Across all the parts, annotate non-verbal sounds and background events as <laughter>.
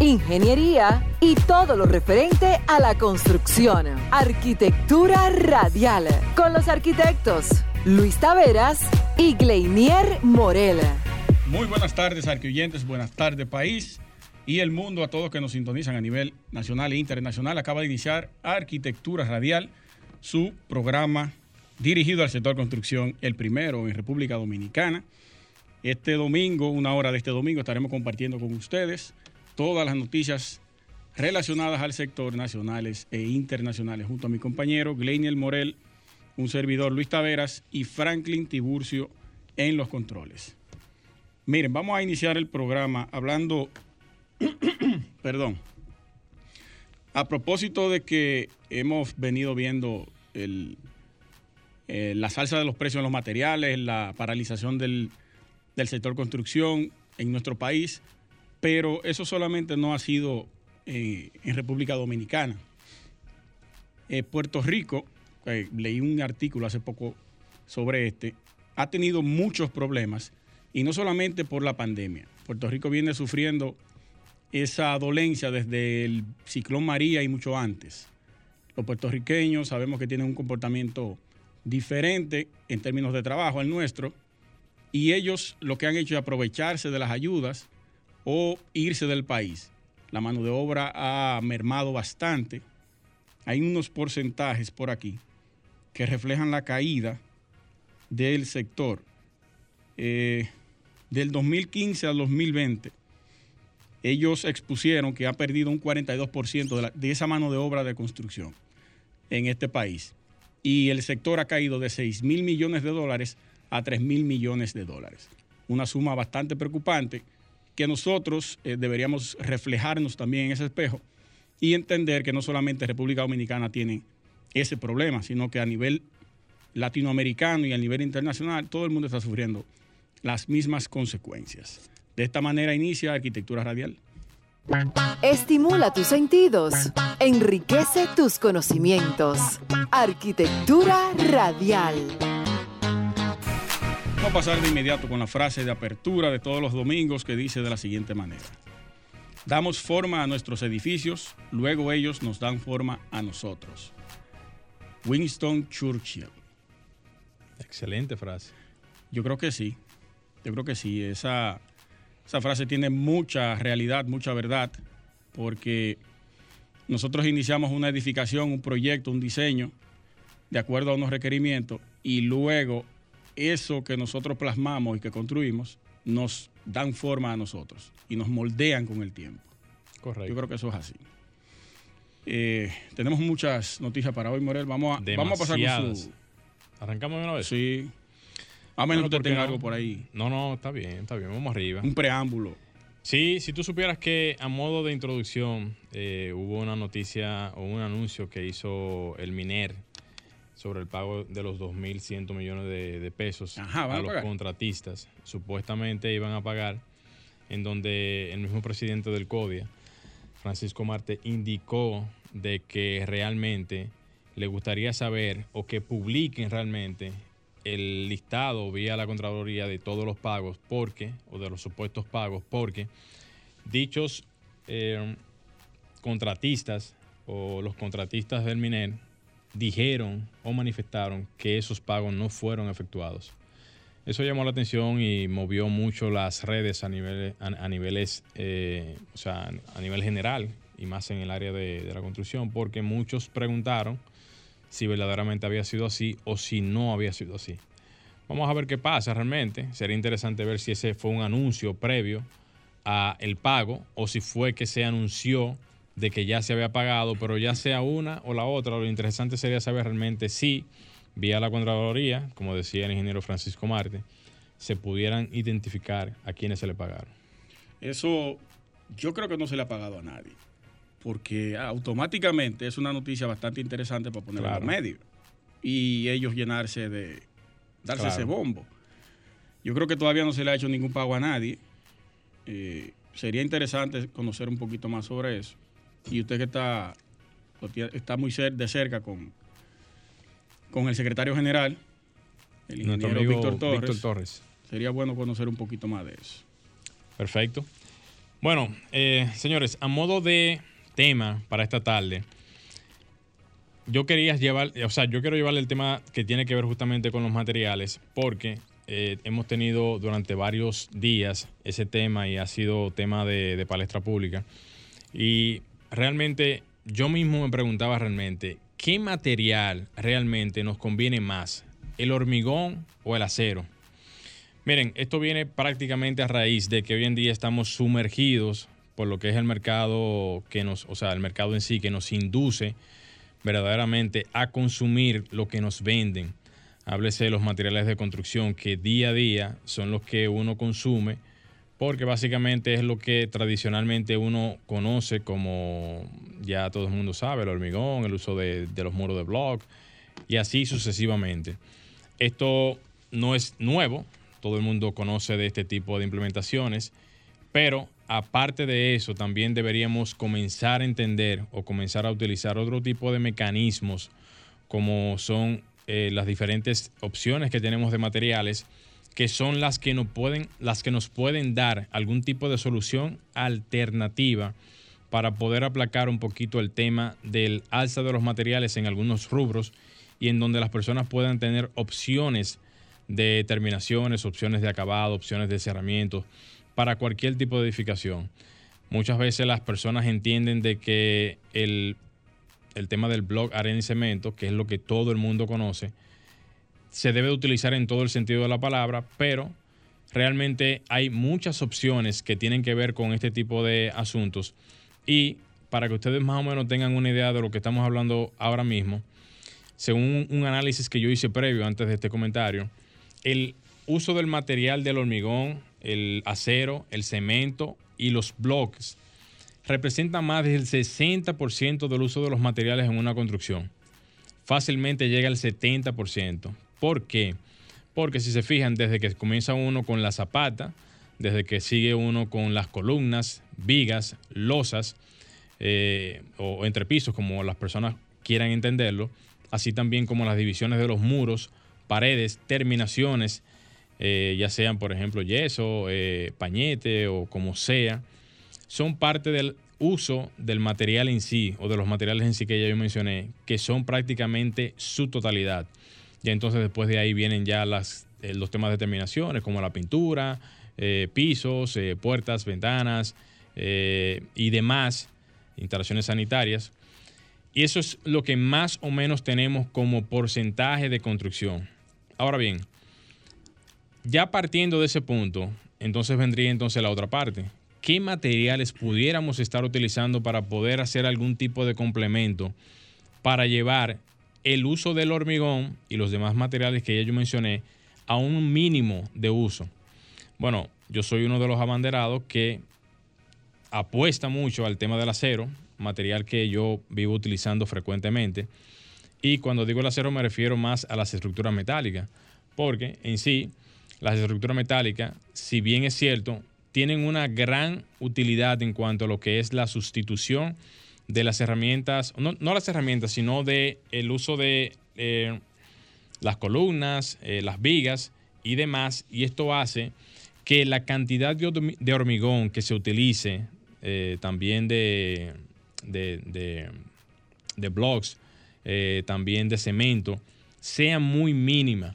Ingeniería y todo lo referente a la construcción. Arquitectura Radial, con los arquitectos Luis Taveras y Gleinier Morel. Muy buenas tardes, arquioyentes, buenas tardes, país y el mundo, a todos que nos sintonizan a nivel nacional e internacional. Acaba de iniciar Arquitectura Radial su programa dirigido al sector construcción, el primero en República Dominicana. Este domingo, una hora de este domingo, estaremos compartiendo con ustedes todas las noticias relacionadas al sector nacionales e internacionales, junto a mi compañero Gleiniel Morel, un servidor Luis Taveras y Franklin Tiburcio en los controles. Miren, vamos a iniciar el programa hablando, <coughs> perdón, a propósito de que hemos venido viendo el, eh, la salsa de los precios en los materiales, la paralización del, sector construcción en nuestro país, pero eso solamente no ha sido eh, en República Dominicana. Eh, Puerto Rico, leí un artículo hace poco sobre este, ha tenido muchos problemas y no solamente por la pandemia. Puerto Rico viene sufriendo esa dolencia desde el ciclón María y mucho antes. Los puertorriqueños sabemos que tienen un comportamiento diferente en términos de trabajo al nuestro y ellos lo que han hecho es aprovecharse de las ayudas o irse del país. La mano de obra ha mermado bastante. Hay unos porcentajes por aquí que reflejan la caída del sector. Eh, del 2015 al 2020, ellos expusieron que ha perdido un 42% de, esa mano de obra de construcción en este país. Y el sector ha caído de 6 mil millones de dólares a 3 mil millones de dólares. Una suma bastante preocupante que nosotros eh, deberíamos reflejarnos también en ese espejo y entender que no solamente República Dominicana tiene ese problema, sino que a nivel latinoamericano y a nivel internacional todo el mundo está sufriendo las mismas consecuencias. De esta manera inicia Arquitectura Radial. Estimula tus sentidos, enriquece tus conocimientos. Arquitectura Radial. Vamos a pasar de inmediato con la frase de apertura de todos los domingos que dice de la siguiente manera. Damos forma a nuestros edificios, luego ellos nos dan forma a nosotros. Winston Churchill. Excelente frase. Yo creo que sí. Yo creo que sí. Esa, esa frase tiene mucha realidad, mucha verdad, porque nosotros iniciamos una edificación, un proyecto, un diseño, de acuerdo a unos requerimientos, y luego eso que nosotros plasmamos y que construimos nos dan forma a nosotros y nos moldean con el tiempo. Correcto. Yo creo que eso es así. Eh, tenemos muchas noticias para hoy, Morel. Vamos a, vamos a pasar con su... ¿Arrancamos de una vez? Sí. A menos que usted tenga algo por ahí. No, no, está bien, está bien. Vamos arriba. Un preámbulo. Sí, si tú supieras que a modo de introducción eh, hubo una noticia o un anuncio que hizo el MINER sobre el pago de los 2.100 millones de, pesos a, los contratistas. Supuestamente iban a pagar en donde el mismo presidente del CODIA, Francisco Marte, indicó de que realmente le gustaría saber o que publiquen realmente el listado vía la Contraloría de todos los pagos, porque, o de los supuestos pagos, porque dichos eh, contratistas o los contratistas del MINER dijeron o manifestaron que esos pagos no fueron efectuados. Eso llamó la atención y movió mucho las redes a, nivel, niveles, eh, o sea, a nivel general y más en el área de la construcción, porque muchos preguntaron si verdaderamente había sido así o si no había sido así. Vamos a ver qué pasa realmente. Sería interesante ver si ese fue un anuncio previo a el pago o si fue que se anunció de que ya se había pagado, pero ya sea una o la otra, lo interesante sería saber realmente si vía la Contraloría, como decía el ingeniero Francisco Marte, se pudieran identificar a quienes se le pagaron. Eso yo creo que no se le ha pagado a nadie porque automáticamente es una noticia bastante interesante para poner en los medios y ellos llenarse de darse ese bombo. Yo creo que todavía no se le ha hecho ningún pago a nadie. Eh, sería interesante conocer un poquito más sobre eso. Y usted que está, está muy de cerca con, con el secretario general, el ingeniero Víctor Torres, Torres, sería bueno conocer un poquito más de eso. Perfecto. Bueno, eh, señores, a modo de tema para esta tarde, yo quería llevar, o sea, yo quiero llevarle el tema que tiene que ver justamente con los materiales, porque eh, hemos tenido durante varios días ese tema y ha sido tema de, palestra pública. Y realmente yo mismo me preguntaba realmente, ¿qué material realmente nos conviene más? ¿El hormigón o el acero? Miren, esto viene prácticamente a raíz de que hoy en día estamos sumergidos por lo que es el mercado que nos, o sea, el mercado en sí que nos induce verdaderamente a consumir lo que nos venden. Háblese de los materiales de construcción que día a día son los que uno consume, porque básicamente es lo que tradicionalmente uno conoce como ya todo el mundo sabe, el hormigón, el uso de, los muros de block y así sucesivamente. Esto no es nuevo, todo el mundo conoce de este tipo de implementaciones, pero aparte de eso, también deberíamos comenzar a entender o comenzar a utilizar otro tipo de mecanismos como son eh, las diferentes opciones que tenemos de materiales que son las que, nos pueden, las que nos pueden dar algún tipo de solución alternativa para poder aplacar un poquito el tema del alza de los materiales en algunos rubros y en donde las personas puedan tener opciones de terminaciones, opciones de acabado, opciones de cerramiento para cualquier tipo de edificación. Muchas veces las personas entienden de que el, tema del blog arena y cemento, que es lo que todo el mundo conoce, se debe utilizar en todo el sentido de la palabra, pero realmente hay muchas opciones que tienen que ver con este tipo de asuntos. Y para que ustedes más o menos tengan una idea de lo que estamos hablando ahora mismo, según un análisis que yo hice previo antes de este comentario, el uso del material del hormigón el acero, el cemento y los bloques representan más del 60% del uso de los materiales en una construcción. Fácilmente llega al 70%. ¿Por qué? Porque si se fijan, desde que comienza uno con la zapata, desde que sigue uno con las columnas, vigas, losas eh, o entrepisos, como las personas quieran entenderlo, así también como las divisiones de los muros, paredes, terminaciones, eh, ya sean, por ejemplo, yeso, eh, pañete o como sea, son parte del uso del material en sí o de los materiales en sí que ya yo mencioné, que son prácticamente su totalidad. Ya entonces después de ahí vienen ya eh, los temas de terminaciones como la pintura, pisos, puertas, ventanas y demás instalaciones sanitarias. Y eso es lo que más o menos tenemos como porcentaje de construcción. Ahora bien, ya partiendo de ese punto, entonces vendría entonces la otra parte. ¿Qué materiales pudiéramos estar utilizando para poder hacer algún tipo de complemento para llevar el uso del hormigón y los demás materiales que ya yo mencioné a un mínimo de uso? Bueno, yo soy uno de los abanderados que apuesta mucho al tema del acero, material que yo vivo utilizando frecuentemente. Y cuando digo el acero me refiero más a las estructuras metálicas, porque en sí las estructuras metálicas, si bien es cierto, tienen una gran utilidad en cuanto a lo que es la sustitución de las herramientas, no, las herramientas, sino de el uso de eh, las columnas, eh, las vigas y demás. Y esto hace que la cantidad de, hormigón que se utilice, eh, también de, de, de blocks, también de cemento, sea muy mínima.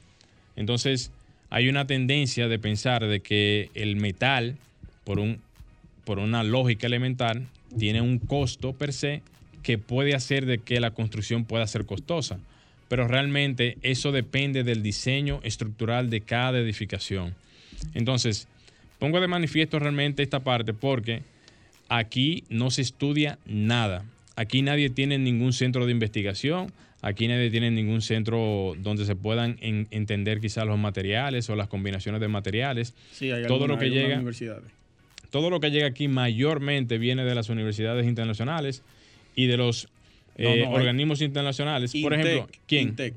Entonces, hay una tendencia de pensar de que el metal, por, un, por una lógica elemental, tiene un costo per se que puede hacer de que la construcción pueda ser costosa. Pero realmente eso depende del diseño estructural de cada edificación. Entonces, pongo de manifiesto realmente esta parte porque aquí no se estudia nada. Aquí nadie tiene ningún centro de investigación, Aquí nadie tiene ningún centro donde se puedan entender quizás los materiales o las combinaciones de materiales. Sí, hay todo lo que llega, Todo lo que llega aquí mayormente viene de las universidades internacionales y de los eh, no, organismos internacionales. Por ejemplo, ¿quién? Intec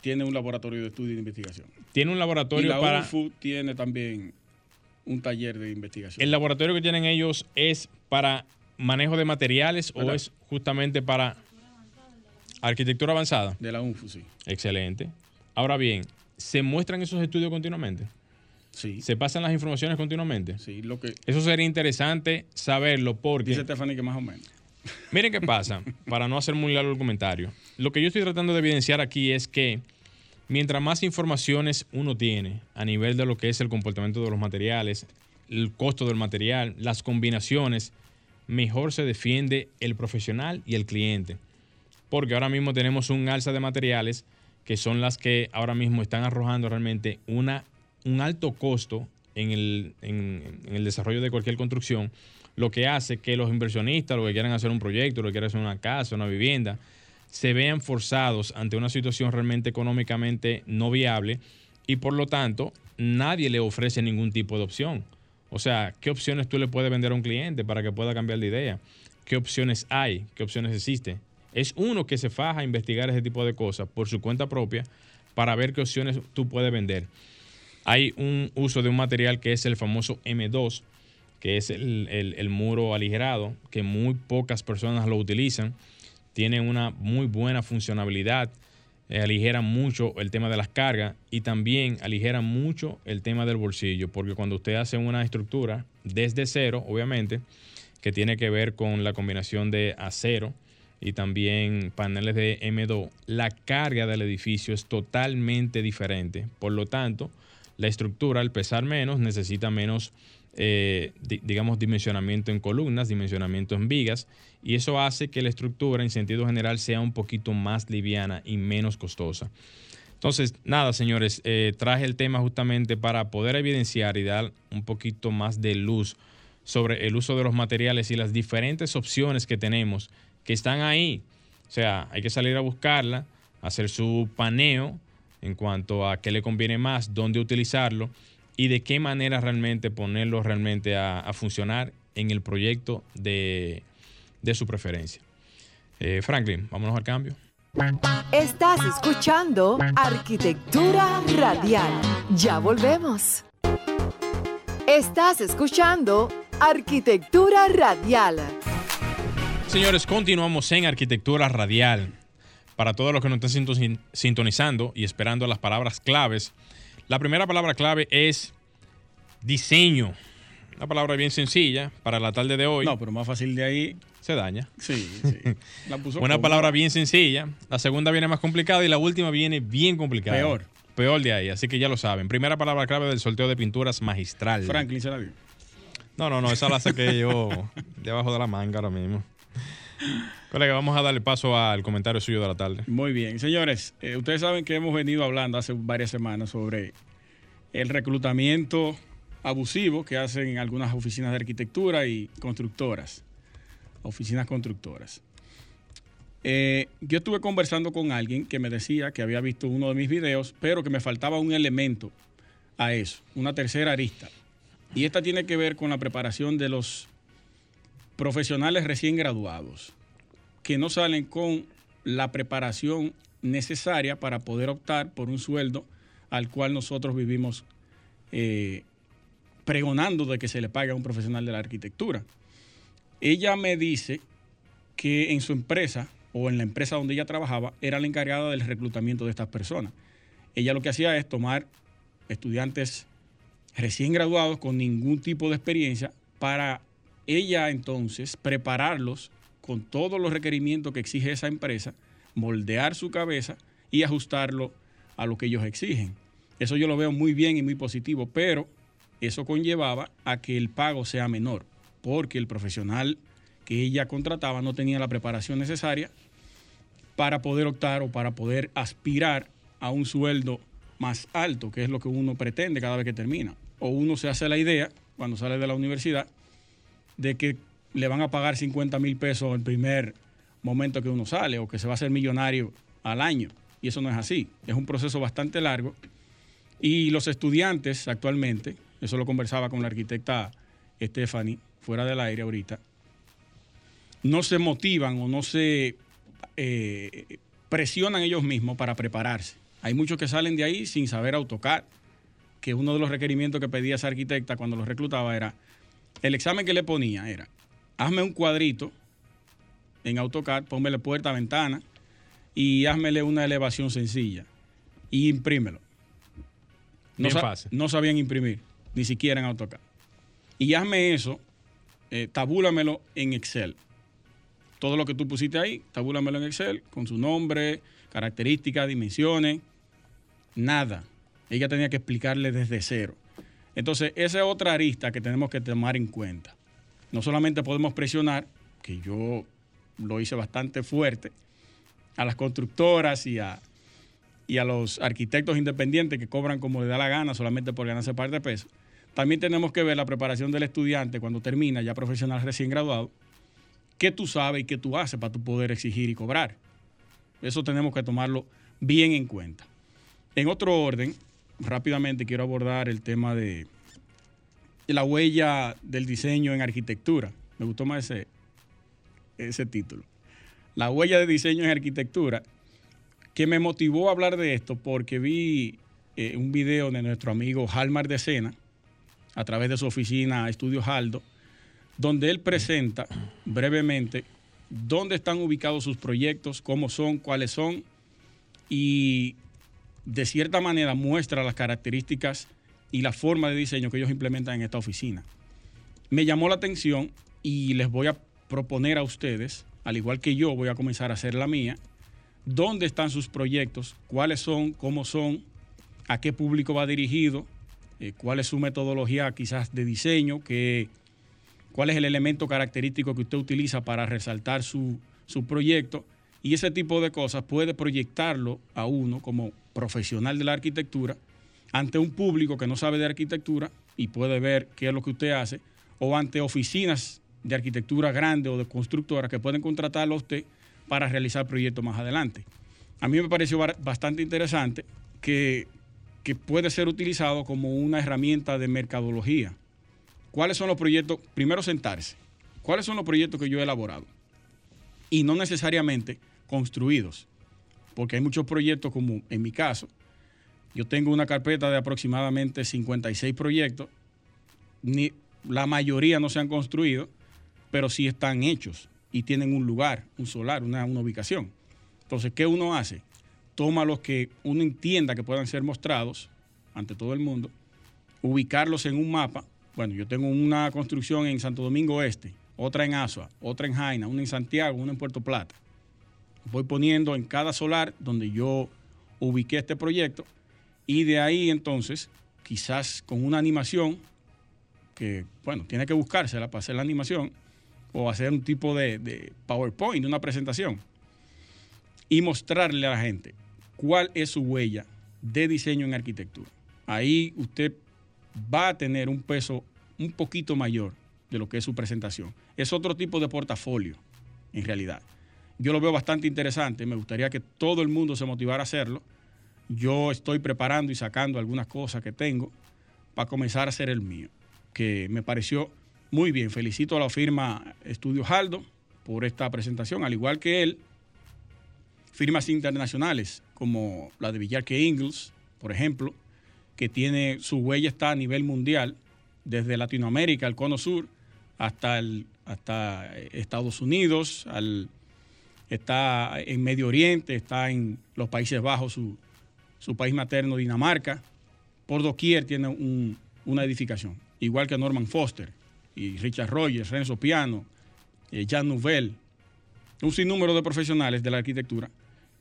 tiene un laboratorio de estudio y de investigación. Tiene un Y laboratorio la para... UNFU tiene también un taller de investigación. ¿El laboratorio que tienen ellos es para manejo de materiales o es justamente para arquitectura avanzada? de la UNFU, sí. Excelente. Ahora bien, ¿se muestran esos estudios continuamente? Sí, ¿Se pasan las informaciones continuamente? sí, lo que Eso sería interesante saberlo porque... dice Stephanie que más o menos. <laughs> Miren qué pasa, para no hacer muy largo el comentario. Lo que yo estoy tratando de evidenciar aquí es que mientras más informaciones uno tiene a nivel de lo que es el comportamiento de los materiales, el costo del material, las combinaciones, mejor se defiende el profesional y el cliente. Porque ahora mismo tenemos un alza de materiales que son las que ahora mismo están arrojando realmente una, un alto costo en el, en- el desarrollo de cualquier construcción, lo que hace que los inversionistas, los que quieran hacer un proyecto, los que quieran hacer una casa, una vivienda, se vean forzados ante una situación realmente económicamente no viable y por lo tanto nadie le ofrece ningún tipo de opción. O sea, ¿qué opciones tú le puedes vender a un cliente para que pueda cambiar de idea? ¿Qué opciones hay? ¿Qué opciones existen? Es uno que se faja a investigar ese tipo de cosas por su cuenta propia para ver qué opciones tú puedes vender. Hay un uso de un material que es el famoso M2, que es el, el- muro aligerado, que muy pocas personas lo utilizan. Tiene una muy buena funcionalidad, eh, aligera mucho el tema de las cargas y también aligera mucho el tema del bolsillo, porque cuando usted hace una estructura desde cero, obviamente, que tiene que ver con la combinación de acero y también paneles de M2, la carga del edificio es totalmente diferente. Por lo tanto, la estructura, al pesar menos, necesita menos, eh, di- digamos, dimensionamiento en columnas, dimensionamiento en vigas, y eso hace que la estructura, en sentido general, sea un poquito más liviana y menos costosa. Entonces, nada, señores, eh, traje el tema justamente para poder evidenciar y dar un poquito más de luz sobre el uso de los materiales y las diferentes opciones que tenemos que están ahí. O sea, hay que salir a buscarla, hacer su paneo en cuanto a qué le conviene más, dónde utilizarlo y de qué manera realmente ponerlo realmente a, a funcionar en el proyecto de, de su preferencia. Eh, Franklin, vámonos al cambio. Estás escuchando Arquitectura Radial. Ya volvemos. Estás escuchando Arquitectura Radial. Señores, continuamos en Arquitectura Radial. Para todos los que nos están sinton- sintonizando y esperando las palabras claves, la primera palabra clave es diseño. Una palabra bien sencilla para la tarde de hoy. No, pero más fácil de ahí, Se daña. sí, sí. <laughs> La puso Una como- palabra bien sencilla. La segunda viene más complicada y la última viene bien complicada. Peor. Peor de ahí, así que ya lo saben. Primera palabra clave del sorteo de pinturas magistral. Franklin se la dio. No, no, no, esa la saqué yo <laughs> debajo de la manga ahora mismo. Colega, vamos a darle paso al comentario suyo de la tarde. Muy bien. Señores, eh, ustedes saben que hemos venido hablando hace varias semanas sobre el reclutamiento abusivo que hacen en algunas oficinas de arquitectura y constructoras, oficinas constructoras. Eh, yo estuve conversando con alguien que me decía que había visto uno de mis videos, pero que me faltaba un elemento a eso, una tercera arista. Y esta tiene que ver con la preparación de los profesionales recién graduados, que no salen con la preparación necesaria para poder optar por un sueldo al cual nosotros vivimos eh, pregonando de que se le pague a un profesional de la arquitectura. Ella me dice que en su empresa o en la empresa donde ella trabajaba era la encargada del reclutamiento de estas personas. Ella lo que hacía es tomar estudiantes recién graduados con ningún tipo de experiencia para ella entonces prepararlos con todos los requerimientos que exige esa empresa, moldear su cabeza y ajustarlo a lo que ellos exigen. Eso yo lo veo muy bien y muy positivo, pero eso conllevaba a que el pago sea menor, porque el profesional que ella contrataba no tenía la preparación necesaria para poder optar o para poder aspirar a un sueldo más alto, que es lo que uno pretende cada vez que termina. O uno se hace la idea, cuando sale de la universidad, de que le van a pagar 50 mil pesos el primer momento que uno sale o que se va a hacer millonario al año. Y eso no es así. Es un proceso bastante largo. Y los estudiantes actualmente, eso lo conversaba con la arquitecta Stephanie fuera del aire ahorita, no se motivan o no se eh, presionan ellos mismos para prepararse. Hay muchos que salen de ahí sin saber AutoCAD, que uno de los requerimientos que pedía esa arquitecta cuando los reclutaba era, el examen que le ponía era, hazme un cuadrito en AutoCAD, pónmele puerta, ventana y házmele una elevación sencilla y imprímelo. No, no sabían imprimir, ni siquiera en AutoCAD. Y hazme eso, eh, tabúlamelo en Excel. Todo lo que tú pusiste ahí, tabúlamelo en Excel, con su nombre, características, dimensiones, nada. Ella tenía que explicarle desde cero. Entonces, esa es otra arista que tenemos que tomar en cuenta. No solamente podemos presionar, que yo lo hice bastante fuerte, a las constructoras y a, y a los arquitectos independientes que cobran como le da la gana solamente por ganarse par de pesos. También tenemos que ver la preparación del estudiante cuando termina, ya profesional recién graduado, qué tú sabes y qué tú haces para tu poder exigir y cobrar. Eso tenemos que tomarlo bien en cuenta. En otro orden, rápidamente quiero abordar el tema de la huella del diseño en arquitectura. Me gustó más ese, ese título. La huella de diseño en arquitectura, que me motivó a hablar de esto porque vi eh, un video de nuestro amigo Halmar de Sena, a través de su oficina Estudios Haldo, donde él presenta brevemente dónde están ubicados sus proyectos, cómo son, cuáles son, y de cierta manera muestra las características y la forma de diseño que ellos implementan en esta oficina. Me llamó la atención y les voy a proponer a ustedes, al igual que yo voy a comenzar a hacer la mía, dónde están sus proyectos, cuáles son, cómo son, a qué público va dirigido, eh, cuál es su metodología quizás de diseño, cuál es el elemento característico que usted utiliza para resaltar su, su proyecto y ese tipo de cosas puede proyectarlo a uno como profesional de la arquitectura ante un público que no sabe de arquitectura y puede ver qué es lo que usted hace, o ante oficinas de arquitectura grande o de constructoras que pueden contratarlo a usted para realizar proyectos más adelante. A mí me pareció bastante interesante que, que puede ser utilizado como una herramienta de mercadología. ¿Cuáles son los proyectos? Primero sentarse. ¿Cuáles son los proyectos que yo he elaborado? Y no necesariamente construidos, porque hay muchos proyectos como en mi caso, yo tengo una carpeta de aproximadamente 56 proyectos, ni, la mayoría no se han construido, pero sí están hechos y tienen un lugar, un solar, una, una ubicación. Entonces, ¿qué uno hace? Toma los que uno entienda que puedan ser mostrados ante todo el mundo, ubicarlos en un mapa. Bueno, yo tengo una construcción en Santo Domingo Este, otra en Asua, otra en Jaina, una en Santiago, una en Puerto Plata voy poniendo en cada solar donde yo ubiqué este proyecto y de ahí entonces, quizás con una animación, que bueno, tiene que buscársela para hacer la animación, o hacer un tipo de, de PowerPoint, una presentación, y mostrarle a la gente cuál es su huella de diseño en arquitectura. Ahí usted va a tener un peso un poquito mayor de lo que es su presentación. Es otro tipo de portafolio, en realidad yo lo veo bastante interesante. Me gustaría que todo el mundo se motivara a hacerlo. Yo estoy preparando y sacando algunas cosas que tengo para comenzar a hacer el mío, que me pareció muy bien. Felicito a la firma Estudio Haldo por esta presentación, al igual que él, firmas internacionales como la de Villarque Ingles, por ejemplo, que tiene su huella está a nivel mundial, desde Latinoamérica, al Cono Sur, hasta, hasta Estados Unidos, al está en Medio Oriente, está en los Países Bajos, su, país materno, Dinamarca. Por doquier tiene una edificación, igual que Norman Foster y Richard Rogers, Renzo Piano, eh, Jean Nouvel, un sinnúmero de profesionales de la arquitectura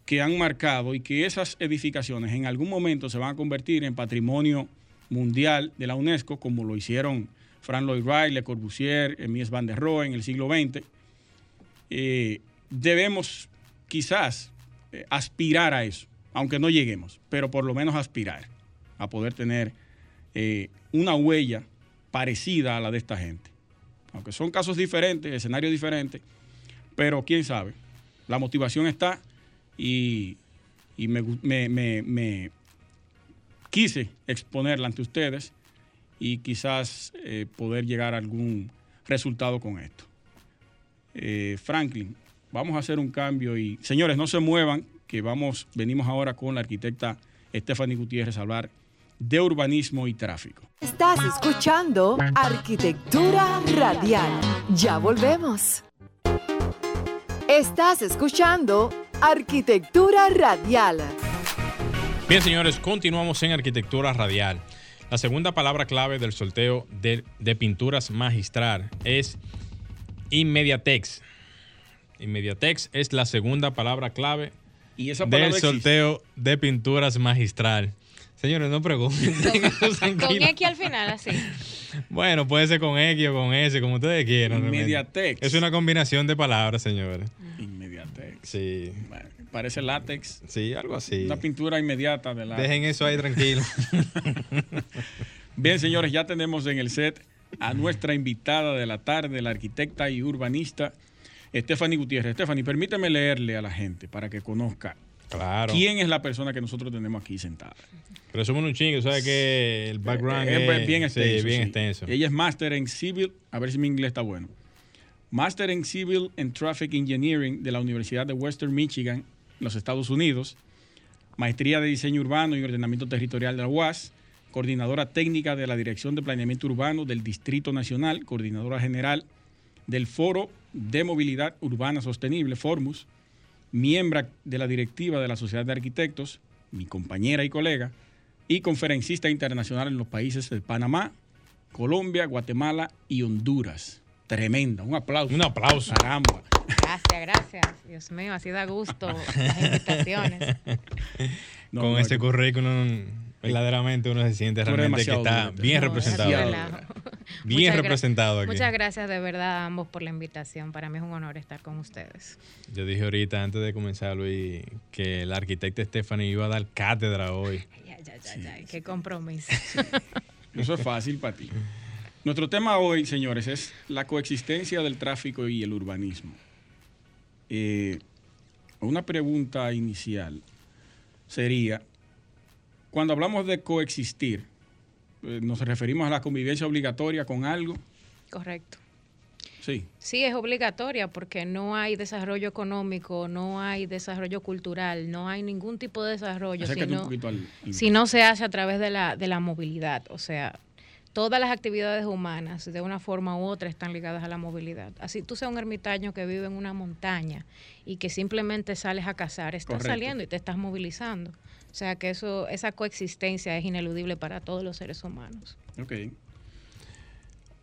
que han marcado y que esas edificaciones en algún momento se van a convertir en patrimonio mundial de la UNESCO, como lo hicieron Frank Lloyd Wright, Le Corbusier, Mies van der Rohe en el siglo XX. Debemos quizás eh, aspirar a eso, aunque no lleguemos, pero por lo menos aspirar a poder tener eh, una huella parecida a la de esta gente. Aunque son casos diferentes, escenarios diferentes, pero quién sabe, la motivación está y, me, quise exponerla ante ustedes y quizás eh, poder llegar a algún resultado con esto. Franklin, vamos a hacer un cambio y, señores, no se muevan, que vamos, venimos ahora con la arquitecta Stephanie Gutiérrez a hablar de urbanismo y tráfico. Estás escuchando Arquitectura Radial. Ya volvemos. Estás escuchando Arquitectura Radial. Bien, señores, continuamos en Arquitectura Radial. La segunda palabra clave del sorteo de, de pinturas magistral es inmediatex. Inmediatex es la segunda palabra clave Y esa del existe. sorteo de pinturas magistral. Señores, no pregunten. Con. <laughs> X al final, así. Bueno, puede ser con X o con S, como ustedes quieran. Inmediatex. Es una combinación de palabras, señores. Inmediatex. Sí, Bueno, parece látex. sí, algo así. Una pintura inmediata de látex. Dejen eso ahí tranquilo. <laughs> Bien, señores, ya tenemos en el set a nuestra invitada de la tarde, la arquitecta y urbanista, Stephanie Gutiérrez. Stephanie, permíteme leerle a la gente para que conozca claro. quién es la persona que nosotros tenemos aquí sentada. Pero somos un chingo, ¿sabes que El background Eh, es, es bien sí, extenso. bien sí. extenso. Ella es máster en Civil, a ver si mi inglés está bueno. Máster en Civil and Traffic Engineering de la Universidad de Western Michigan, los Estados Unidos. Maestría de Diseño Urbano y Ordenamiento Territorial de la UAS. Coordinadora técnica de la Dirección de Planeamiento Urbano del Distrito Nacional. Coordinadora general del Foro de Movilidad Urbana Sostenible, FORMUS. Miembro de la directiva de la Sociedad de Arquitectos, mi compañera y colega y conferencista internacional en los países de Panamá, Colombia, Guatemala y Honduras. Tremenda, un aplauso. Un aplauso. Caramba. Gracias, gracias. Dios mío, así da gusto las invitaciones. <laughs> No, Con no, ese no. currículum, verdaderamente uno se siente realmente que está bien representado. Bien Muchas representado aquí. Muchas gracias de verdad a ambos por la invitación. Para mí es un honor estar con ustedes. Yo dije ahorita, antes de comenzar, Luis, que la arquitecta Stephanie iba a dar cátedra hoy. Ay, ay, ay, ay, ay, qué compromiso. <laughs> Eso es fácil para ti. Nuestro tema hoy, señores, es la coexistencia del tráfico y el urbanismo. Eh, una pregunta inicial sería, cuando hablamos de coexistir, ¿nos referimos a la convivencia obligatoria con algo? Correcto. Sí. Sí, es obligatoria porque no hay desarrollo económico, no hay desarrollo cultural, no hay ningún tipo de desarrollo si no, al... si no se hace a través de la, de la movilidad. O sea, todas las actividades humanas, de una forma u otra, están ligadas a la movilidad. Así tú seas un ermitaño que vive en una montaña y que simplemente sales a cazar, estás Correcto. saliendo y te estás movilizando. O sea que eso, esa coexistencia es ineludible para todos los seres humanos. Ok.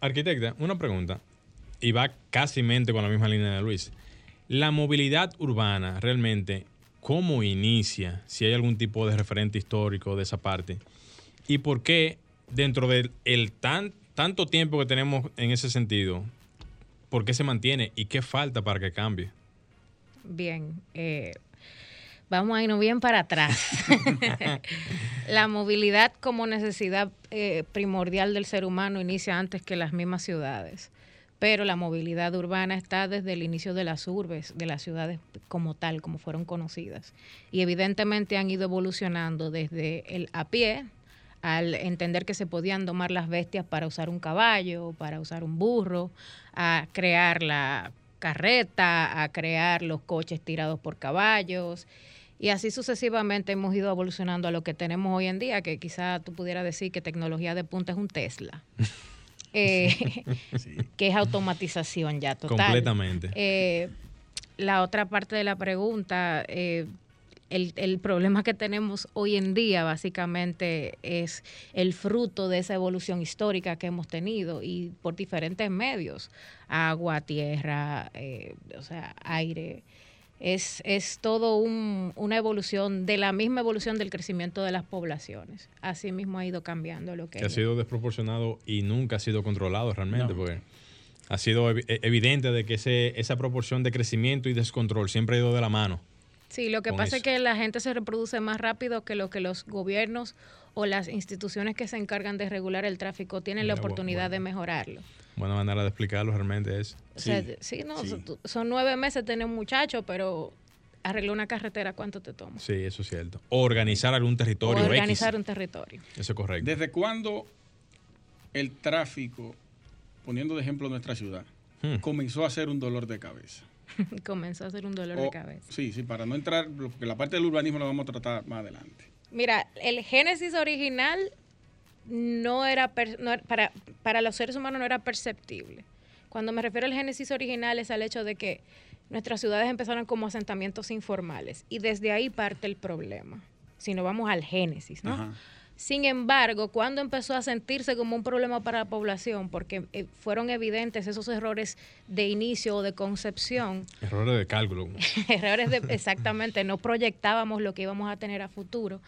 Arquitecta, una pregunta, y va casi mente con la misma línea de Luis. La movilidad urbana, realmente, ¿cómo inicia? Si hay algún tipo de referente histórico de esa parte. ¿Y por qué, dentro del el tan, tanto tiempo que tenemos en ese sentido, por qué se mantiene y qué falta para que cambie? Bien, eh, vamos a irnos bien para atrás. <laughs> la movilidad como necesidad eh, primordial del ser humano inicia antes que las mismas ciudades, pero la movilidad urbana está desde el inicio de las urbes, de las ciudades como tal, como fueron conocidas. Y evidentemente han ido evolucionando desde el a pie, al entender que se podían domar las bestias para usar un caballo, para usar un burro, a crear la carreta, a crear los coches tirados por caballos. Y así sucesivamente hemos ido evolucionando a lo que tenemos hoy en día, que quizá tú pudieras decir que tecnología de punta es un Tesla. <laughs> Eh, Sí. que es automatización ya total. Completamente. Eh, la otra parte de la pregunta, eh, el, el problema que tenemos hoy en día básicamente es el fruto de esa evolución histórica que hemos tenido y por diferentes medios, agua, tierra, o sea, aire. Es, es todo un- una evolución de la misma evolución del crecimiento de las poblaciones. Así mismo ha ido cambiando lo que, que ha sido desproporcionado y nunca ha sido controlado realmente, No. porque ha sido e- evidente de que ese, esa proporción de crecimiento y descontrol siempre ha ido de la mano. Sí, lo que pasa es que la gente se reproduce más rápido que lo que los gobiernos o las instituciones que se encargan de regular el tráfico tienen la Mira, oportunidad de mejorarlo. Buena manera de explicarlo realmente es. O sea, Sí, sí, no, sí. son- son nueve meses tener un muchacho, pero arreglar una carretera, ¿cuánto te toma? Sí, eso es cierto. Organizar algún O territorio organizar X. un territorio. Eso es correcto. ¿Desde cuándo el tráfico, poniendo de ejemplo nuestra ciudad, Hmm. comenzó a ser un dolor de cabeza. <laughs> Comenzó a ser un dolor O- de cabeza. Sí, sí, para no entrar, porque la parte del urbanismo la vamos a tratar más adelante. Mira, el génesis original no era, no para, para los seres humanos no era perceptible. Cuando me refiero al génesis original es al hecho de que nuestras ciudades empezaron como asentamientos informales y desde ahí parte el problema. Si nos vamos al génesis, ¿no? Ajá. Sin embargo, cuando empezó a sentirse como un problema para la población, porque eh, fueron evidentes esos errores de inicio o de concepción, Errores de cálculo. <laughs> errores de exactamente, no proyectábamos lo que íbamos a tener a futuro.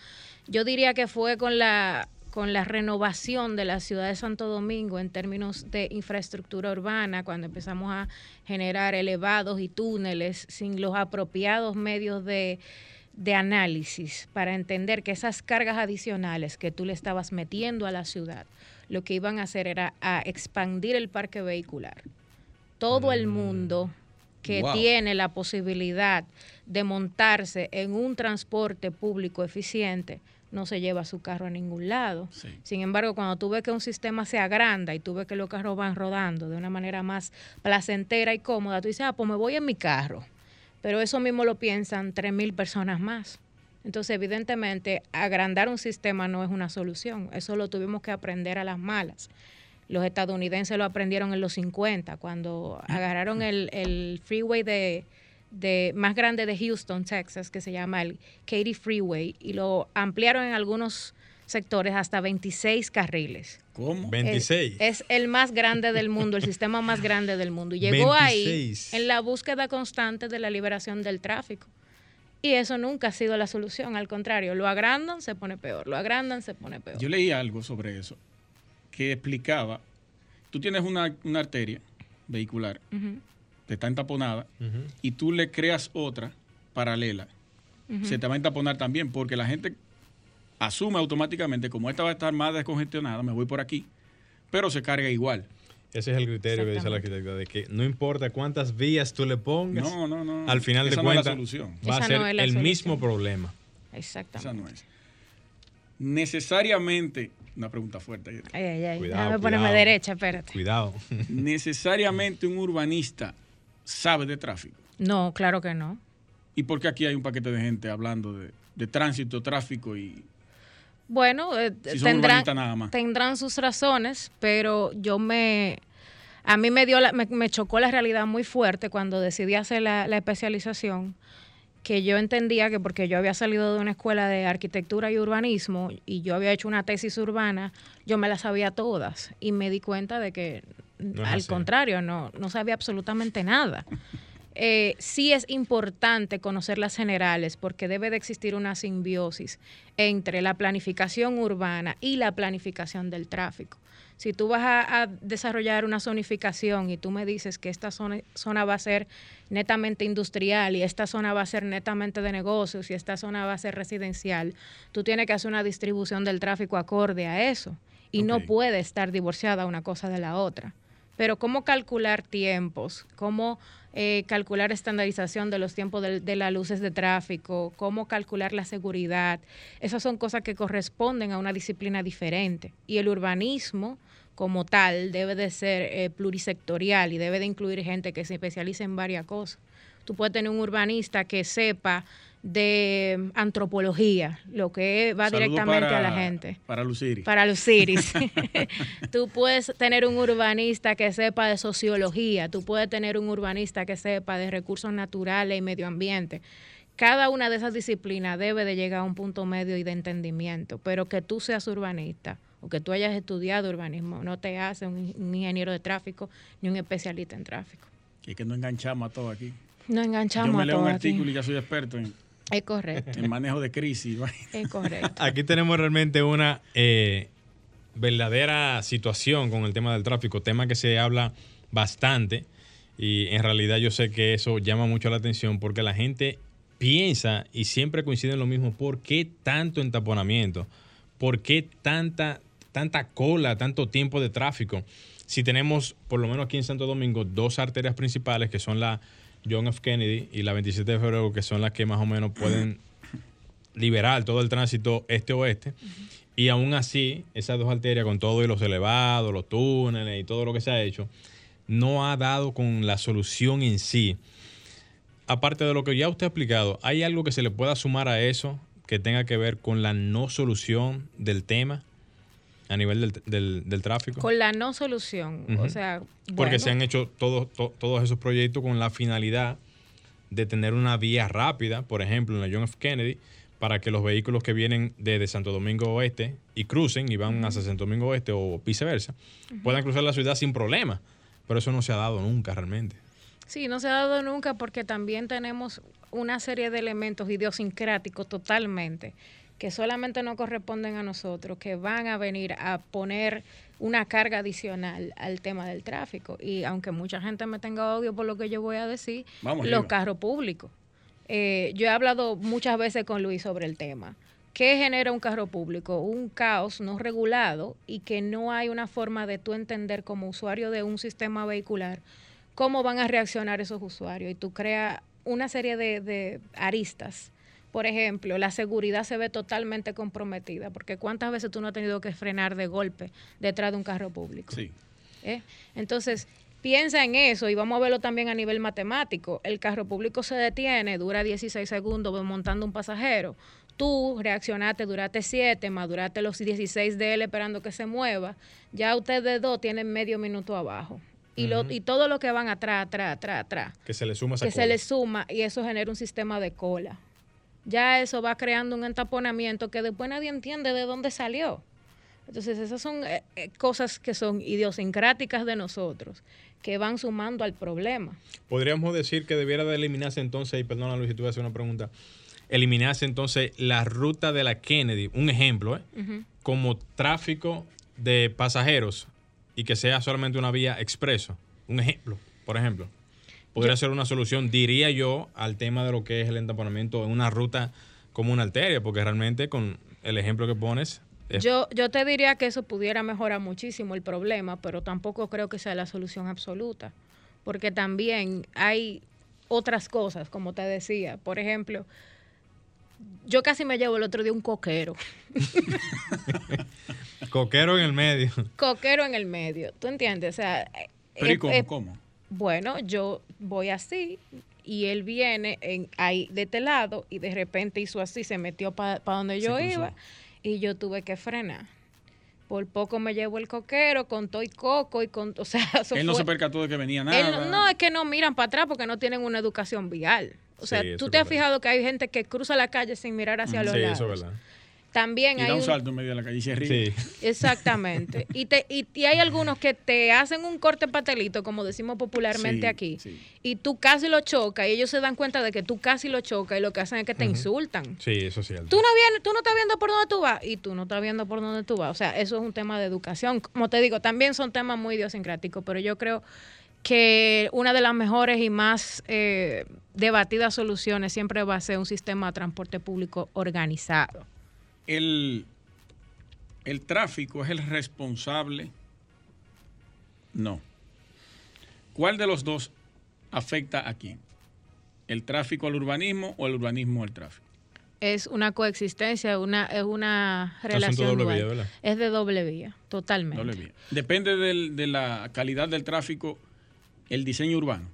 Yo diría que fue con la con la renovación de la ciudad de Santo Domingo en términos de infraestructura urbana, cuando empezamos a generar elevados y túneles sin los apropiados medios de, de análisis para entender que esas cargas adicionales que tú le estabas metiendo a la ciudad, lo que iban a hacer era a expandir el parque vehicular. Todo el mundo que Wow. tiene la posibilidad de montarse en un transporte público eficiente no se lleva su carro a ningún lado. Sí. Sin embargo, cuando tú ves que un sistema se agranda y tú ves que los carros van rodando de una manera más placentera y cómoda, tú dices, ah, pues me voy en mi carro. Pero eso mismo lo piensan 3.000 personas más. Entonces, evidentemente, agrandar un sistema no es una solución. Eso lo tuvimos que aprender a las malas. Los estadounidenses lo aprendieron en los 50, cuando agarraron el, el freeway de, de más grande de Houston, Texas, que se llama el Katy Freeway, y lo ampliaron en algunos sectores hasta 26 carriles. ¿Cómo? 26. Es, es el más grande del mundo, el <laughs> sistema más grande del mundo. Y llegó ahí 26. en la búsqueda constante de la liberación del tráfico. Y eso nunca ha sido la solución, al contrario, lo agrandan, se pone peor, lo agrandan, se pone peor. Yo leí algo sobre eso que explicaba, tú tienes una, una arteria vehicular, te está entaponada, y tú le creas otra paralela, se te va a entaponar también, porque la gente asume automáticamente, como esta va a estar más descongestionada, me voy por aquí, pero se carga igual. Ese es el criterio que dice la arquitecta, de que no importa cuántas vías tú le pongas, No, no, no. al final Esa de no cuentas solución. va a Esa ser no es la el solución. mismo problema. Esa Exactamente. no es. Necesariamente, una pregunta fuerte. Ay, ay, ay. Cuidado, Déjame ponerme cuidado. derecha, espérate. Cuidado. <laughs> Necesariamente un urbanista sabe de tráfico. No, claro que no. ¿Y por qué aquí hay un paquete de gente hablando de, de tránsito, tráfico y Bueno, eh, si tendrán, urbanistas nada más? tendrán sus razones, pero yo me... A mí me dio la- me, me chocó la realidad muy fuerte cuando decidí hacer la, la especialización, que yo entendía que porque yo había salido de una escuela de arquitectura y urbanismo y yo había hecho una tesis urbana, yo me las sabía todas y me di cuenta de que No al así. contrario, no, no sabía absolutamente nada. Eh, sí es importante conocer las generales porque debe de existir una simbiosis entre la planificación urbana y la planificación del tráfico. Si tú vas a, a desarrollar una zonificación y tú me dices que esta zona, zona va a ser netamente industrial y esta zona va a ser netamente de negocios y esta zona va a ser residencial, tú tienes que hacer una distribución del tráfico acorde a eso y no puede estar divorciada una cosa de la otra. Pero cómo calcular tiempos, cómo eh, calcular estandarización de los tiempos de, las luces de tráfico, cómo calcular la seguridad, esas son cosas que corresponden a una disciplina diferente. Y el urbanismo como tal debe de ser eh, plurisectorial y debe de incluir gente que se especialice en varias cosas. Tú puedes tener un urbanista que sepa de antropología, lo que va Saludo directamente para- a la gente Para Luciri. para los <laughs> cities. tú puedes tener un urbanista que sepa de sociología, tú puedes tener un urbanista que sepa de recursos naturales y medio ambiente. Cada una de esas disciplinas debe de llegar a un punto medio y de entendimiento, pero que tú seas urbanista o que tú hayas estudiado urbanismo no te hace un, un ingeniero de tráfico ni un especialista en tráfico. Y es que no enganchamos a todo aquí. No enganchamos Yo me a leo un todo aquí. artículo y ya soy experto en, Es correcto, en manejo de crisis. es correcto. Aquí tenemos realmente una eh, verdadera situación con el tema del tráfico, tema que se habla bastante y en realidad yo sé que eso llama mucho la atención porque la gente piensa y siempre coincide en lo mismo, ¿por qué tanto entaponamiento? ¿Por qué tanta, tanta cola, tanto tiempo de tráfico? Si tenemos, por lo menos aquí en Santo Domingo, dos arterias principales que son la John F. Kennedy y la 27 de febrero, que son las que más o menos pueden <clears throat> liberar todo el tránsito este-oeste. Y aún así, esas dos arterias, con todo y los elevados, los túneles y todo lo que se ha hecho, no ha dado con la solución en sí. Aparte de lo que ya usted ha explicado, ¿hay algo que se le pueda sumar a eso que tenga que ver con la no solución del tema a nivel del, del- del tráfico? Con la no solución. O sea, Porque se han hecho todos, to- todos esos proyectos con la finalidad de tener una vía rápida, por ejemplo, en la John F. Kennedy, para que los vehículos que vienen desde Santo Domingo Oeste y crucen y van hacia Santo Domingo Oeste o viceversa, puedan cruzar la ciudad sin problema. Pero eso no se ha dado nunca realmente. Sí, no se ha dado nunca porque también tenemos una serie de elementos idiosincráticos totalmente que solamente no corresponden a nosotros, que van a venir a poner una carga adicional al tema del tráfico. Y aunque mucha gente me tenga odio por lo que yo voy a decir, Vamos los carros públicos. Eh, yo he hablado muchas veces con Luis sobre el tema. ¿Qué genera un carro público? Un caos no regulado y que no hay una forma de tú entender como usuario de un sistema vehicular cómo van a reaccionar esos usuarios. Y tú creas una serie de, de aristas. Por ejemplo, la seguridad se ve totalmente comprometida, porque ¿cuántas veces tú no has tenido que frenar de golpe detrás de un carro público? Sí. ¿eh? Entonces, piensa en eso y vamos a verlo también a nivel matemático. El carro público se detiene, dura 16 segundos montando un pasajero. Tú reaccionaste, duraste 7, más duraste los 16 de él esperando que se mueva. Ya ustedes dos tienen medio minuto abajo. Y, lo, y todo lo que van atrás, atrás, atrás, atrás, Que se le suma esa que se le suma y eso genera un sistema de cola. Ya eso va creando un entaponamiento que después nadie entiende de dónde salió. Entonces, esas son eh, eh, cosas que son idiosincráticas de nosotros, que van sumando al problema. Podríamos decir que debiera de eliminarse entonces, y perdona Luis si a hacer una pregunta, eliminarse entonces la ruta de la Kennedy, un ejemplo, ¿eh? como tráfico de pasajeros y que sea solamente una vía expreso. Un ejemplo, por ejemplo. Podría ser una solución, diría yo, al tema de lo que es el entaponamiento en una ruta como una arteria, porque realmente con el ejemplo que pones, es- Yo, yo te diría que eso pudiera mejorar muchísimo el problema, pero tampoco creo que sea la solución absoluta, porque también hay otras cosas, como te decía. Por ejemplo, yo casi me llevo el otro día un coquero. <laughs> coquero en el medio. coquero en el medio. ¿Tú entiendes? O sea, eh, Pero ¿y eh, cómo? eh, ¿Cómo? Bueno, yo voy así y él viene en, ahí de este lado y de repente hizo así, se metió para donde yo iba y yo tuve que frenar. Por poco me llevo el coquero con todo y coco y con, o sea, <laughs> eso Él no fue- se percató de que venía nada. no, no, es que no miran para atrás porque no tienen una educación vial. O sea, Sí, tú te has fijado que hay gente que cruza la calle sin mirar hacia los Sí, lados. eso es verdad. También y hay da un un- salto en medio de la calle y se ríe. Sí. Exactamente. Y, te, y, y hay algunos que te hacen un corte patelito, como decimos popularmente Sí, aquí, sí. y tú casi lo chocas y ellos se dan cuenta de que tú casi lo chocas y lo que hacen es que te insultan. Sí, eso es cierto. Tú no, vienes, tú no estás viendo por dónde tú vas y tú no estás viendo por dónde tú vas. O sea, eso es un tema de educación. Como te digo, también son temas muy idiosincráticos, pero yo creo que una de las mejores y más eh, debatidas soluciones siempre va a ser un sistema de transporte público organizado. El, el tráfico es el responsable. No. ¿Cuál de los dos afecta a quién? ¿El tráfico al urbanismo o el urbanismo al tráfico? es una coexistencia, una, es una relación doble dual. vía, ¿verdad? Es de doble vía, totalmente. Doble vía. Depende del- de la calidad del tráfico, el diseño urbano.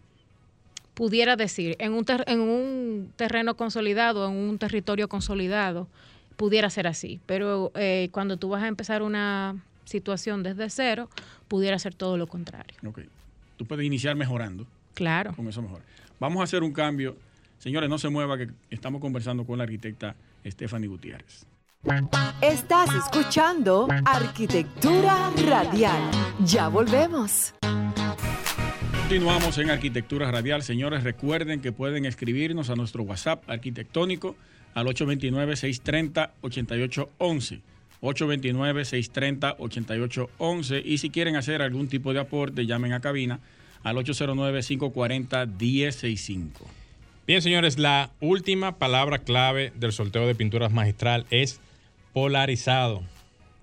Pudiera decir, en un, ter- en un terreno consolidado, en un territorio consolidado, pudiera ser así. Pero eh, cuando tú vas a empezar una situación desde cero, pudiera ser todo lo contrario. Ok. Tú puedes iniciar mejorando. Claro. Con eso mejor. Vamos a hacer un cambio. Señores, no se mueva que estamos conversando con la arquitecta Stephanie Gutiérrez. Estás escuchando Arquitectura Radial. Ya volvemos. Continuamos en Arquitectura Radial. Señores, recuerden que pueden escribirnos a nuestro WhatsApp arquitectónico al 829-630-8811. 829-630-8811. Y si quieren hacer algún tipo de aporte, llamen a cabina al 809-540-1065. Bien, señores, la última palabra clave del sorteo de pinturas magistral es polarizado.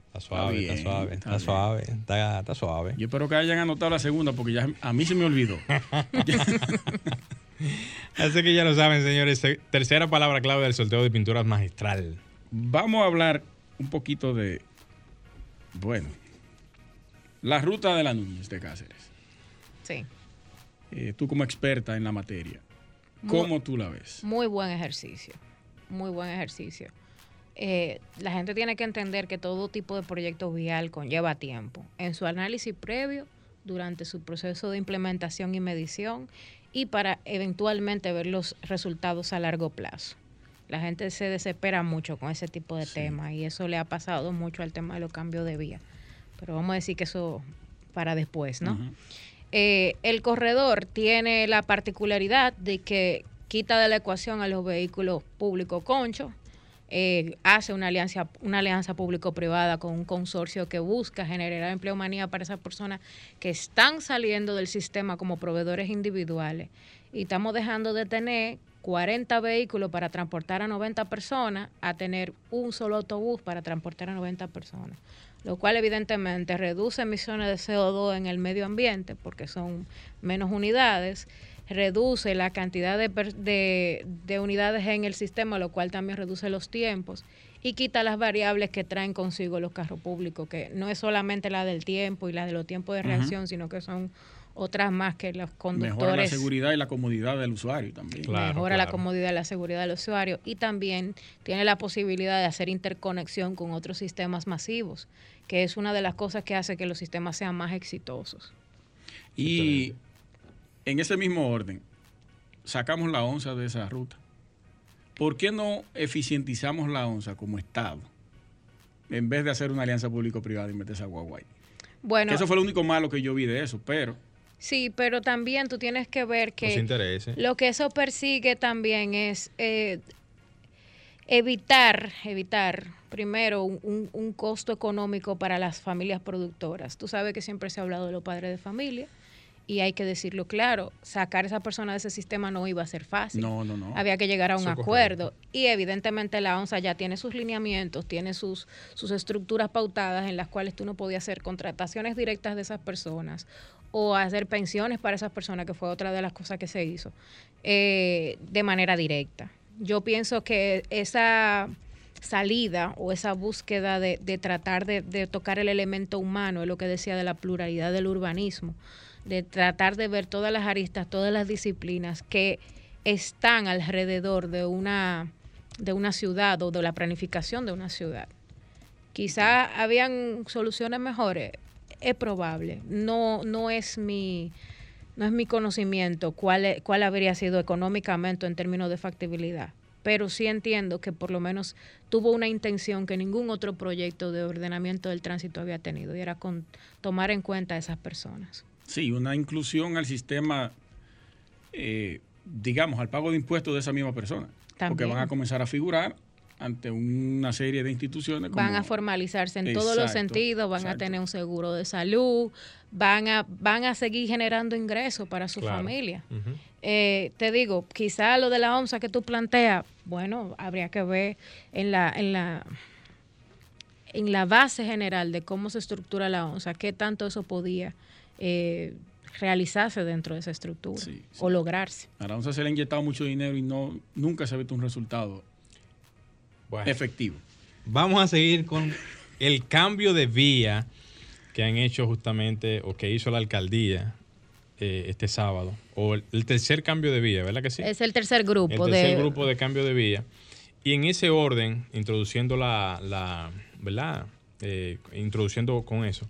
Está suave, bien, está, suave, está suave, está, está suave. Yo espero que hayan anotado la segunda porque ya a mí se me olvidó. <laughs> <laughs> <laughs> Así que ya lo saben, señores. te- Tercera palabra clave del sorteo de pinturas magistral. Vamos a hablar un poquito de, bueno, la ruta de la Núñez de Cáceres. Sí. Eh, tú como experta en la materia, ¿cómo tú la ves? Muy buen ejercicio, muy buen ejercicio. Eh, la gente tiene que entender que todo tipo de proyecto vial conlleva tiempo. En su análisis previo, durante su proceso de implementación y medición y para eventualmente ver los resultados a largo plazo. La gente se desespera mucho con ese tipo de temas y eso le ha pasado mucho al tema de los cambios de vía. Pero vamos a decir que eso para después, ¿no? Eh, el corredor tiene la particularidad de que quita de la ecuación a los vehículos públicos conchos, eh, hace una alianza, una alianza público-privada con un consorcio que busca generar empleomanía para esas personas que están saliendo del sistema como proveedores individuales. Y estamos dejando de tener 40 vehículos para transportar a 90 personas a tener un solo autobús para transportar a 90 personas, lo cual evidentemente reduce emisiones de CO2 en el medio ambiente porque son menos unidades reduce la cantidad de, de, unidades en el sistema, lo cual también reduce los tiempos y quita las variables que traen consigo los carros públicos, que no es solamente la del tiempo y la de los tiempos de reacción, sino que son otras más que los conductores. Mejora la seguridad y la comodidad del usuario también. Mejora la comodidad y la seguridad del usuario y también tiene la posibilidad de hacer interconexión con otros sistemas masivos, que es una de las cosas que hace que los sistemas sean más exitosos. Y en ese mismo orden, sacamos la onza de esa ruta. ¿Por qué no eficientizamos la onza como Estado? En vez de hacer una alianza público-privada y meterse a Guaguay. Bueno. eso fue lo único malo que yo vi de eso, pero. Sí, pero también tú tienes que ver que. Lo que eso persigue también es eh, evitar, evitar primero un, un, costo económico para las familias productoras. Tú sabes que siempre se ha hablado de los padres de familia y hay que decirlo claro, sacar a esa persona de ese sistema no iba a ser fácil. No, no, no. Había que llegar a un acuerdo. Y evidentemente la ONSA ya tiene sus lineamientos, tiene sus, sus estructuras pautadas en las cuales tú no podías hacer contrataciones directas de esas personas o hacer pensiones para esas personas, que fue otra de las cosas que se hizo, eh, de manera directa. Yo pienso que esa salida o esa búsqueda de, de tratar de, de tocar el elemento humano, es lo que decía de la pluralidad del urbanismo, de tratar de ver todas las aristas, todas las disciplinas que están alrededor de una, de una ciudad o de la planificación de una ciudad. Quizá habían soluciones mejores, es probable. No, no es mi no es mi conocimiento cuál, cuál habría sido económicamente en términos de factibilidad, pero sí entiendo que por lo menos tuvo una intención que ningún otro proyecto de ordenamiento del tránsito había tenido, y era con tomar en cuenta a esas personas. Sí, una inclusión al sistema, eh, digamos, al pago de impuestos de esa misma persona. Porque van a comenzar a figurar ante una serie de instituciones. van a formalizarse en todos los sentidos, van a tener un seguro de salud, van a, van a seguir generando ingresos para su familia. Eh, te digo, quizá lo de la OMSA que tú planteas, bueno, habría que ver en la, en la en la base general de cómo se estructura la OMSA, qué tanto eso podía eh, realizarse dentro de esa estructura o lograrse. A la se le ha inyectado mucho dinero y no nunca se ha visto un resultado efectivo. Vamos a seguir con el cambio de vía que han hecho justamente o que hizo la alcaldía eh, este sábado, o el, tercer cambio de vía, ¿verdad que sí? Es el tercer grupo. El tercer grupo de cambio de vía. Y en ese orden, introduciendo la, la ¿verdad? Eh, introduciendo con eso,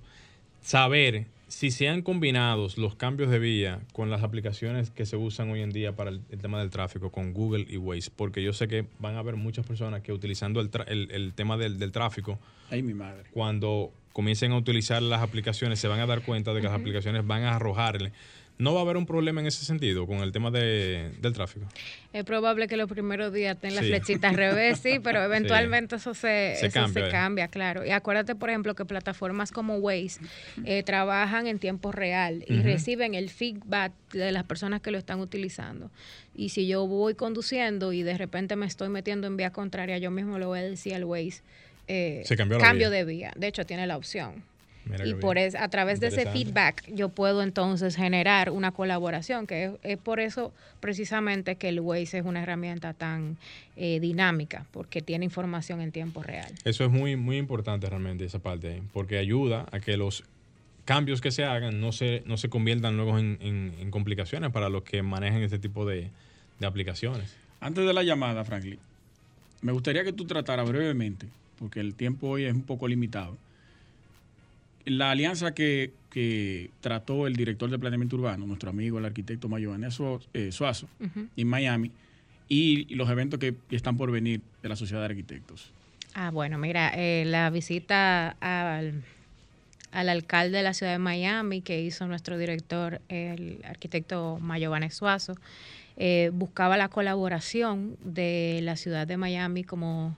saber si se han combinado los cambios de vía con las aplicaciones que se usan hoy en día para el, tema del tráfico, con Google y Waze, porque yo sé que van a haber muchas personas que utilizando el, el, tema del, tráfico, mi madre. cuando comiencen a utilizar las aplicaciones, se van a dar cuenta de que las aplicaciones van a arrojarle ¿No va a haber un problema en ese sentido con el tema de, del tráfico? Es probable que los primeros días estén las flechitas al revés, sí, <laughs> pero eventualmente eso, se, se, cambia, se cambia, claro. Y acuérdate, por ejemplo, que plataformas como Waze eh, trabajan en tiempo real y reciben el feedback de las personas que lo están utilizando. Y si yo voy conduciendo y de repente me estoy metiendo en vía contraria, yo mismo le voy a decir al Waze, eh, cambio de vía. De hecho, tiene la opción y por es, a través de ese feedback yo puedo entonces generar una colaboración, que es, por eso precisamente que el Waze es una herramienta tan eh, dinámica, porque tiene información en tiempo real. Eso es muy, muy importante realmente esa parte, porque ayuda a que los cambios que se hagan no se, no se conviertan luego en, complicaciones para los que manejan este tipo de, de aplicaciones. Antes de la llamada, Franklin, me gustaría que tú trataras brevemente, porque el tiempo hoy es un poco limitado, la alianza que, trató el director de planeamiento urbano, nuestro amigo, el arquitecto Mayoane eh, Suazo, en Miami, y los eventos que están por venir de la Sociedad de Arquitectos. Ah, bueno, mira, eh, la visita al, alcalde de la ciudad de Miami que hizo nuestro director, el arquitecto Mayoane Suazo, eh, buscaba la colaboración de la ciudad de Miami como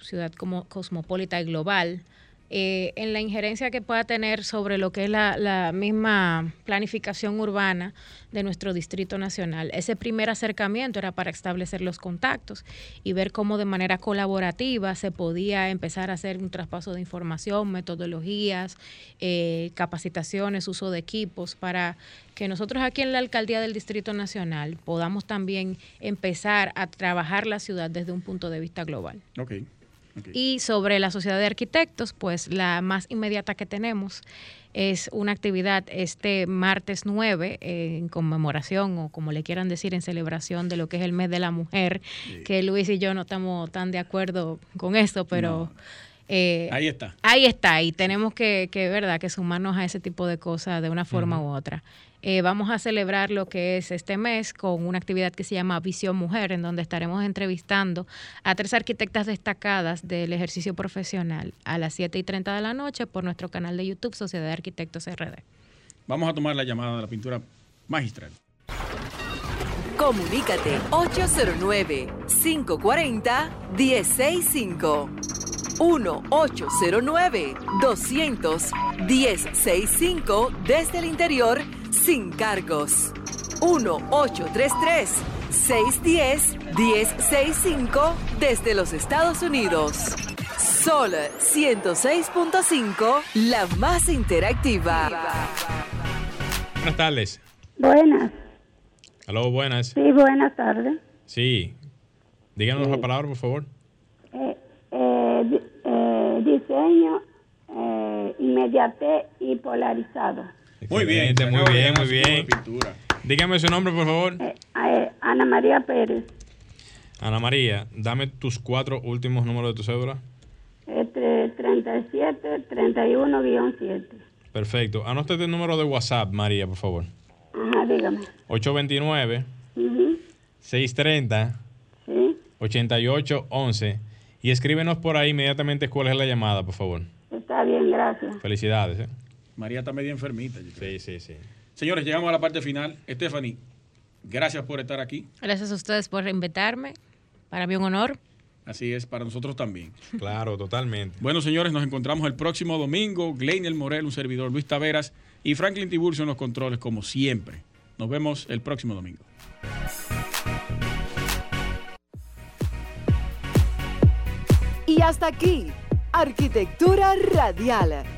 ciudad como cosmopolita y global eh, en la injerencia que pueda tener sobre lo que es la, misma planificación urbana de nuestro Distrito Nacional. Ese primer acercamiento era para establecer los contactos y ver cómo de manera colaborativa se podía empezar a hacer un traspaso de información, metodologías, eh, capacitaciones, uso de equipos, para que nosotros aquí en la Alcaldía del Distrito Nacional podamos también empezar a trabajar la ciudad desde un punto de vista global. Okay. Y sobre la sociedad de arquitectos, pues la más inmediata que tenemos es una actividad este martes 9 en conmemoración o como le quieran decir en celebración de lo que es el mes de la mujer, que Luis y yo no estamos tan de acuerdo con esto, pero... Eh, ahí está. Ahí está, y tenemos que, que, ¿verdad?, que sumarnos a ese tipo de cosas de una forma u otra. Eh, vamos a celebrar lo que es este mes con una actividad que se llama Visión Mujer, en donde estaremos entrevistando a tres arquitectas destacadas del ejercicio profesional a las 7 y 30 de la noche por nuestro canal de YouTube Sociedad de Arquitectos RD. Vamos a tomar la llamada de la pintura magistral. Comunícate 809-540-1065. 1-809-200-1065 desde el interior sin cargos. 1-833-610-1065 desde los Estados Unidos. Sol 106.5, la más interactiva. Buenas tardes. Buenas. Aló, buenas. Sí, buenas tardes. Sí. Díganos la palabra, por favor. Eh, eh, eh, diseño, inmediate y polarizado. Muy bien, muy bien, muy bien. Dígame su nombre, por favor. Eh, eh, Ana María Pérez. Ana María, dame tus cuatro últimos números de tu cédula. Este, 37 31-7. Perfecto. Anote el número de WhatsApp, María, por favor. Ajá, dígame. 829 630 ¿Sí? 8811 y escríbenos por ahí inmediatamente cuál es la llamada, por favor. Está bien, gracias. Felicidades. ¿eh? María está medio enfermita. Sí, sí, sí. Señores, llegamos a la parte final. Stephanie, gracias por estar aquí. Gracias a ustedes por invitarme. Para mí un honor. Así es, para nosotros también. Claro, totalmente. Bueno, señores, nos encontramos el próximo domingo. Gleinel Morel, un servidor, Luis Taveras y Franklin Tiburcio en los controles, como siempre. Nos vemos el próximo domingo. Y hasta aquí, Arquitectura Radial